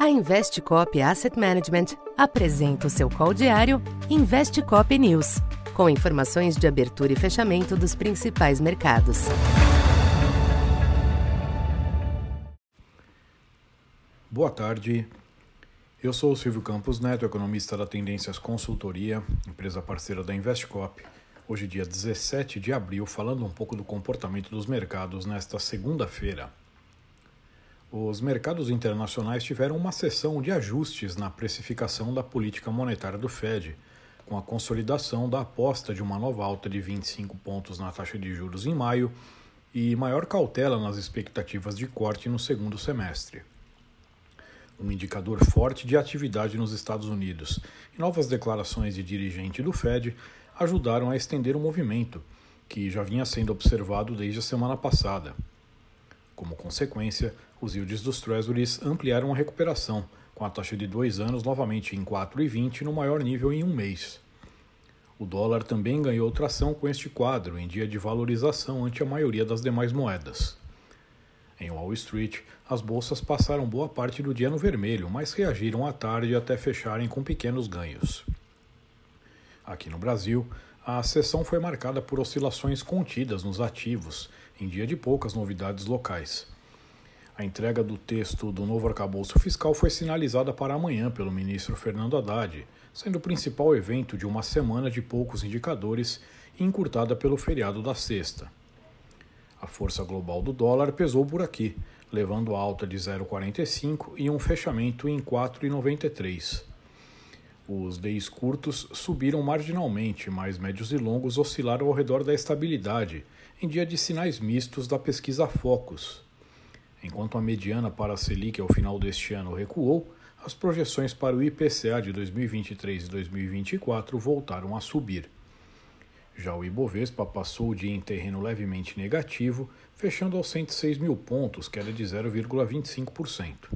A Investcop Asset Management apresenta o seu call diário Investcop News, com informações de abertura e fechamento dos principais mercados. Boa tarde. Eu sou o Silvio Campos Neto, economista da Tendências Consultoria, empresa parceira da Investcop. Hoje, dia 17 de abril, falando um pouco do comportamento dos mercados nesta segunda-feira. Os mercados internacionais tiveram uma sessão de ajustes na precificação da política monetária do Fed, com a consolidação da aposta de uma nova alta de 25 pontos na taxa de juros em maio e maior cautela nas expectativas de corte no segundo semestre. Um indicador forte de atividade nos Estados Unidos e novas declarações de dirigente do Fed ajudaram a estender o movimento, que já vinha sendo observado desde a semana passada. Como consequência, os yields dos Treasuries ampliaram a recuperação, com a taxa de dois anos novamente em 4,20 no maior nível em um mês. O dólar também ganhou tração com este quadro, em dia de valorização ante a maioria das demais moedas. Em Wall Street, as bolsas passaram boa parte do dia no vermelho, mas reagiram à tarde até fecharem com pequenos ganhos. Aqui no Brasil, a sessão foi marcada por oscilações contidas nos ativos, em dia de poucas novidades locais. A entrega do texto do novo arcabouço fiscal foi sinalizada para amanhã pelo ministro Fernando Haddad, sendo o principal evento de uma semana de poucos indicadores e encurtada pelo feriado da sexta. A força global do dólar pesou por aqui, levando a alta de 0,45 e um fechamento em 4,93. Os DIs curtos subiram marginalmente, mas médios e longos oscilaram ao redor da estabilidade, em dia de sinais mistos da pesquisa Focus. Enquanto a mediana para a Selic ao final deste ano recuou, as projeções para o IPCA de 2023 e 2024 voltaram a subir. Já o Ibovespa passou o dia em terreno levemente negativo, fechando aos 106 mil pontos, queda de 0,25%.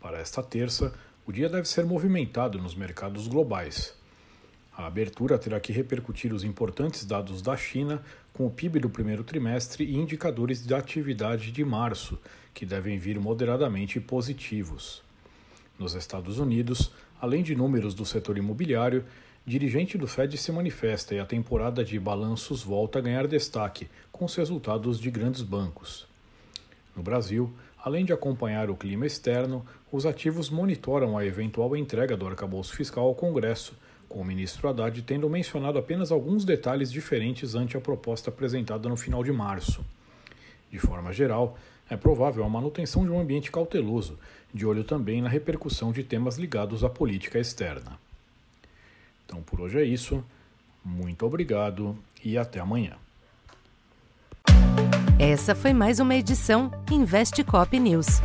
Para esta terça, o dia deve ser movimentado nos mercados globais. A abertura terá que repercutir os importantes dados da China com o PIB do primeiro trimestre e indicadores de atividade de março, que devem vir moderadamente positivos. Nos Estados Unidos, além de números do setor imobiliário, dirigente do Fed se manifesta e a temporada de balanços volta a ganhar destaque, com os resultados de grandes bancos. No Brasil, Além de acompanhar o clima externo, os ativos monitoram a eventual entrega do arcabouço fiscal ao Congresso, com o ministro Haddad tendo mencionado apenas alguns detalhes diferentes ante a proposta apresentada no final de março. De forma geral, é provável a manutenção de um ambiente cauteloso, de olho também na repercussão de temas ligados à política externa. Então por hoje é isso. Muito obrigado e até amanhã. Essa foi mais uma edição Investe Cop News.